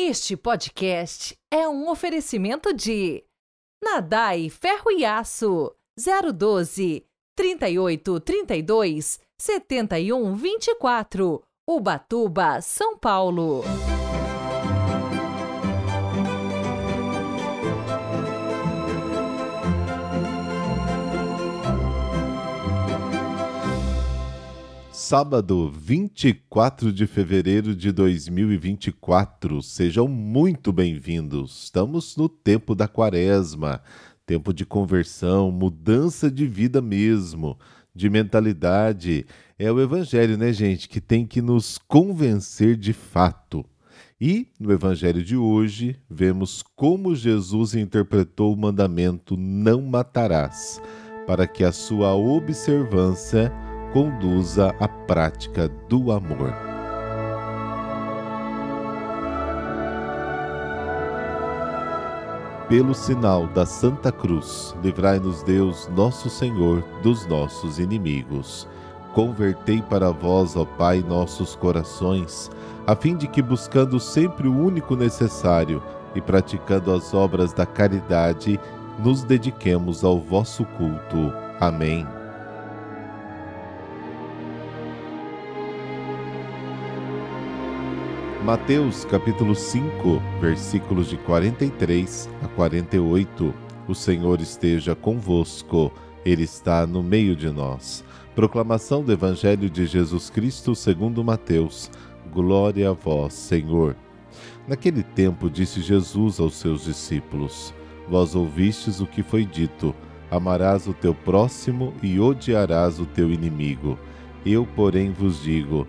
Este podcast é um oferecimento de Nadai Ferro e Aço 012 38 32 71 24 Ubatuba, São Paulo. Sábado, 24 de fevereiro de 2024. Sejam muito bem-vindos. Estamos no tempo da quaresma, tempo de conversão, mudança de vida mesmo, de mentalidade. É o evangelho, né, gente, que tem que nos convencer de fato. E no evangelho de hoje, vemos como Jesus interpretou o mandamento não matarás, para que a sua observância conduza à prática do amor. Pelo sinal da Santa Cruz, livrai-nos Deus, nosso Senhor, dos nossos inimigos. Convertei para vós, ó Pai, nossos corações, a fim de que, buscando sempre o único necessário e praticando as obras da caridade, nos dediquemos ao vosso culto. Amém. Mateus capítulo 5, versículos de 43 a 48. O Senhor esteja convosco, Ele está no meio de nós. Proclamação do Evangelho de Jesus Cristo segundo Mateus. Glória a vós, Senhor. Naquele tempo disse Jesus aos seus discípulos: Vós ouvistes o que foi dito: Amarás o teu próximo e odiarás o teu inimigo. Eu, porém, vos digo: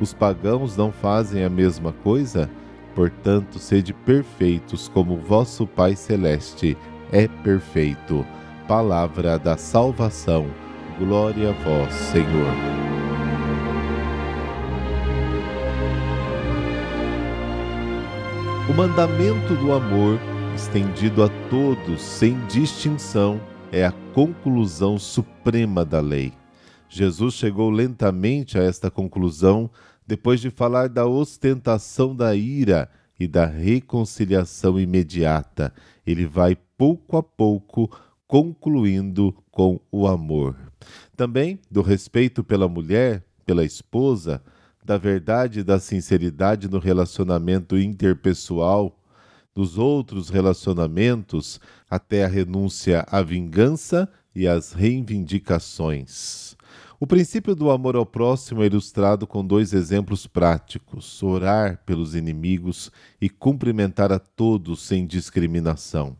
Os pagãos não fazem a mesma coisa? Portanto, sede perfeitos como vosso Pai Celeste é perfeito. Palavra da salvação. Glória a vós, Senhor. O mandamento do amor, estendido a todos sem distinção, é a conclusão suprema da lei. Jesus chegou lentamente a esta conclusão depois de falar da ostentação da ira e da reconciliação imediata. Ele vai pouco a pouco concluindo com o amor. Também do respeito pela mulher, pela esposa, da verdade e da sinceridade no relacionamento interpessoal, dos outros relacionamentos, até a renúncia à vingança e às reivindicações. O princípio do amor ao próximo é ilustrado com dois exemplos práticos: orar pelos inimigos e cumprimentar a todos sem discriminação.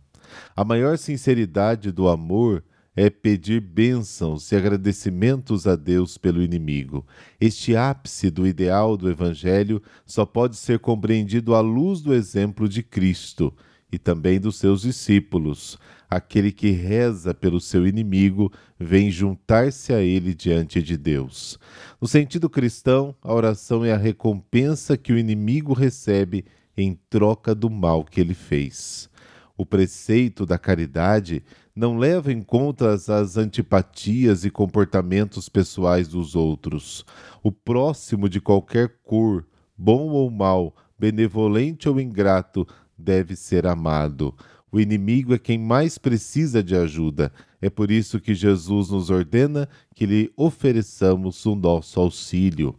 A maior sinceridade do amor é pedir bênçãos e agradecimentos a Deus pelo inimigo. Este ápice do ideal do Evangelho só pode ser compreendido à luz do exemplo de Cristo e também dos seus discípulos. Aquele que reza pelo seu inimigo vem juntar-se a ele diante de Deus. No sentido cristão, a oração é a recompensa que o inimigo recebe em troca do mal que ele fez. O preceito da caridade não leva em conta as antipatias e comportamentos pessoais dos outros. O próximo de qualquer cor, bom ou mal, benevolente ou ingrato, deve ser amado. O inimigo é quem mais precisa de ajuda. É por isso que Jesus nos ordena que lhe ofereçamos o nosso auxílio.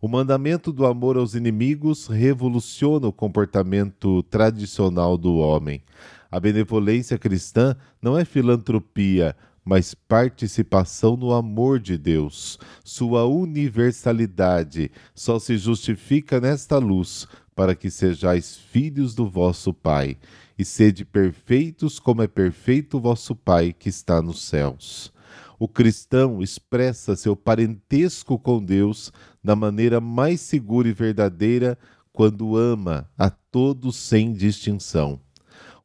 O mandamento do amor aos inimigos revoluciona o comportamento tradicional do homem. A benevolência cristã não é filantropia, mas participação no amor de Deus. Sua universalidade só se justifica nesta luz, para que sejais filhos do vosso Pai, e sede perfeitos como é perfeito o vosso Pai que está nos céus. O cristão expressa seu parentesco com Deus da maneira mais segura e verdadeira quando ama a todos sem distinção.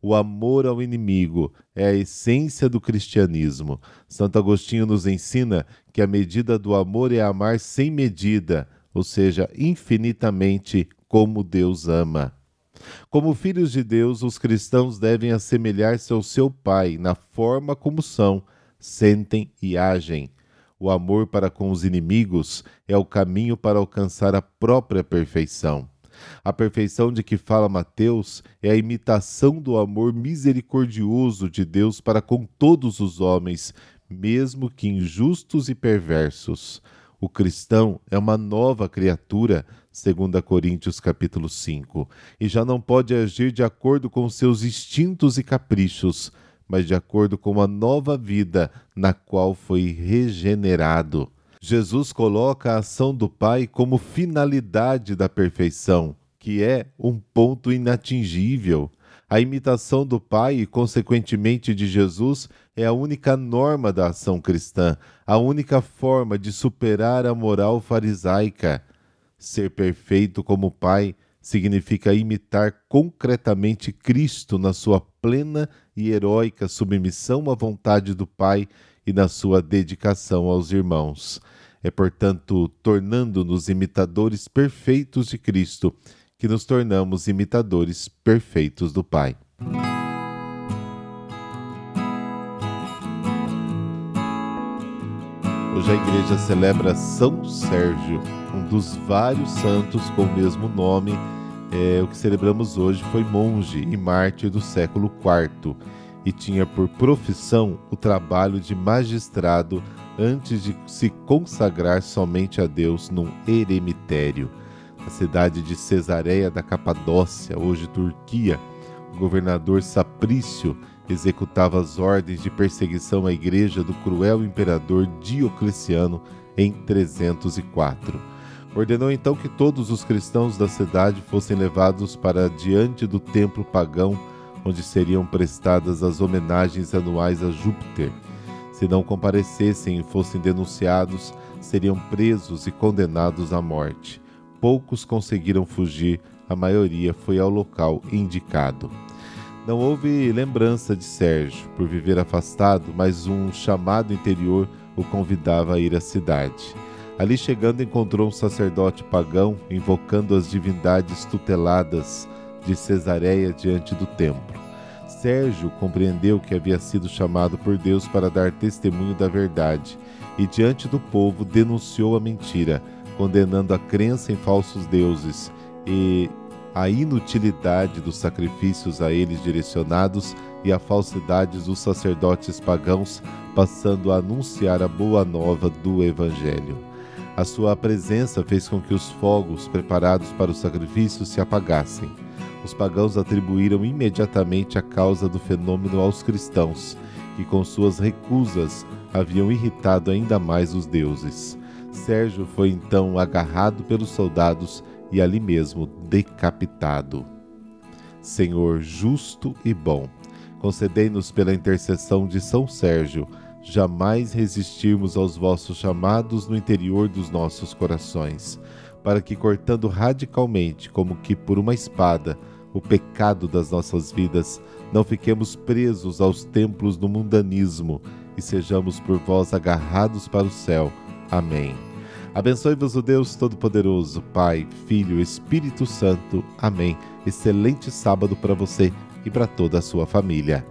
O amor ao inimigo é a essência do cristianismo. Santo Agostinho nos ensina que a medida do amor é amar sem medida, ou seja, infinitamente como Deus ama. Como filhos de Deus, os cristãos devem assemelhar-se ao seu Pai na forma como são, sentem e agem. O amor para com os inimigos é o caminho para alcançar a própria perfeição. A perfeição de que fala Mateus é a imitação do amor misericordioso de Deus para com todos os homens, mesmo que injustos e perversos. O cristão é uma nova criatura, segundo Coríntios capítulo 5, e já não pode agir de acordo com seus instintos e caprichos, mas de acordo com a nova vida na qual foi regenerado. Jesus coloca a ação do Pai como finalidade da perfeição, que é um ponto inatingível. A imitação do Pai e, consequentemente, de Jesus é a única norma da ação cristã, a única forma de superar a moral farisaica. Ser perfeito como Pai significa imitar concretamente Cristo na sua plena e heróica submissão à vontade do Pai e na sua dedicação aos irmãos. É, portanto, tornando-nos imitadores perfeitos de Cristo, que nos tornamos imitadores perfeitos do Pai. Hoje a igreja celebra São Sérgio, um dos vários santos com o mesmo nome. É, o que celebramos hoje foi monge e mártir do século IV e tinha por profissão o trabalho de magistrado antes de se consagrar somente a Deus num eremitério. Na cidade de Cesareia da Capadócia, hoje Turquia, o governador Saprício executava as ordens de perseguição à igreja do cruel imperador Diocleciano em 304. Ordenou então que todos os cristãos da cidade fossem levados para diante do templo pagão onde seriam prestadas as homenagens anuais a Júpiter. Se não comparecessem e fossem denunciados, seriam presos e condenados à morte. Poucos conseguiram fugir, a maioria foi ao local indicado. Não houve lembrança de Sérgio por viver afastado, mas um chamado interior o convidava a ir à cidade. Ali chegando, encontrou um sacerdote pagão invocando as divindades tuteladas de Cesareia diante do templo. Sérgio compreendeu que havia sido chamado por Deus para dar testemunho da verdade e, diante do povo, denunciou a mentira, condenando a crença em falsos deuses e a inutilidade dos sacrifícios a eles direcionados e a falsidade dos sacerdotes pagãos, passando a anunciar a boa nova do Evangelho. A sua presença fez com que os fogos preparados para o sacrifício se apagassem os pagãos atribuíram imediatamente a causa do fenômeno aos cristãos, que com suas recusas haviam irritado ainda mais os deuses. Sérgio foi então agarrado pelos soldados e ali mesmo decapitado. Senhor justo e bom, concedei-nos pela intercessão de São Sérgio jamais resistirmos aos vossos chamados no interior dos nossos corações, para que, cortando radicalmente, como que por uma espada, o pecado das nossas vidas, não fiquemos presos aos templos do mundanismo e sejamos por vós agarrados para o céu. Amém. Abençoe-vos o Deus Todo-Poderoso, Pai, Filho, Espírito Santo. Amém. Excelente sábado para você e para toda a sua família.